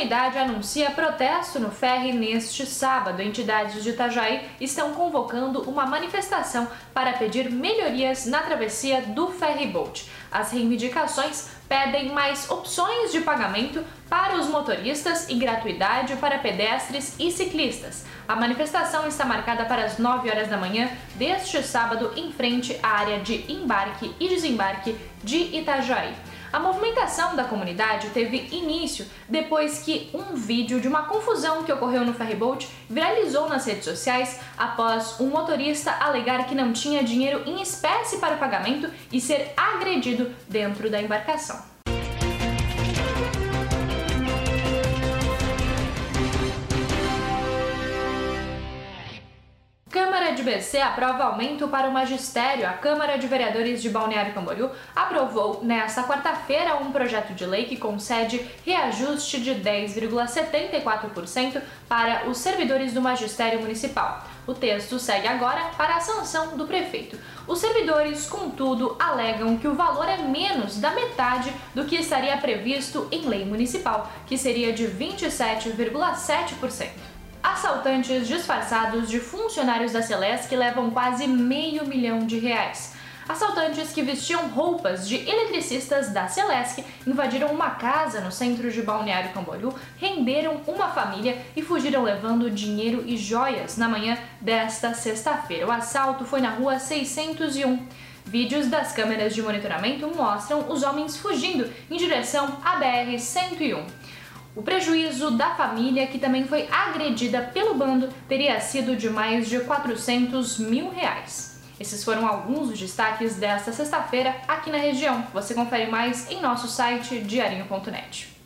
comunidade anuncia protesto no ferry neste sábado. Entidades de Itajaí estão convocando uma manifestação para pedir melhorias na travessia do ferry boat. As reivindicações pedem mais opções de pagamento para os motoristas e gratuidade para pedestres e ciclistas. A manifestação está marcada para as 9 horas da manhã deste sábado em frente à área de embarque e desembarque de Itajaí. A movimentação da comunidade teve início depois que um vídeo de uma confusão que ocorreu no ferryboat viralizou nas redes sociais após um motorista alegar que não tinha dinheiro em espécie para o pagamento e ser agredido dentro da embarcação. Câmara de BC aprova aumento para o magistério. A Câmara de Vereadores de Balneário Camboriú aprovou nesta quarta-feira um projeto de lei que concede reajuste de 10,74% para os servidores do magistério municipal. O texto segue agora para a sanção do prefeito. Os servidores, contudo, alegam que o valor é menos da metade do que estaria previsto em lei municipal, que seria de 27,7%. Assaltantes disfarçados de funcionários da Celesc levam quase meio milhão de reais. Assaltantes que vestiam roupas de eletricistas da Celesc invadiram uma casa no centro de Balneário Camboriú, renderam uma família e fugiram levando dinheiro e joias na manhã desta sexta-feira. O assalto foi na rua 601. Vídeos das câmeras de monitoramento mostram os homens fugindo em direção à BR-101. O prejuízo da família, que também foi agredida pelo bando, teria sido de mais de 400 mil reais. Esses foram alguns dos destaques desta sexta-feira aqui na região. Você confere mais em nosso site diarinho.net.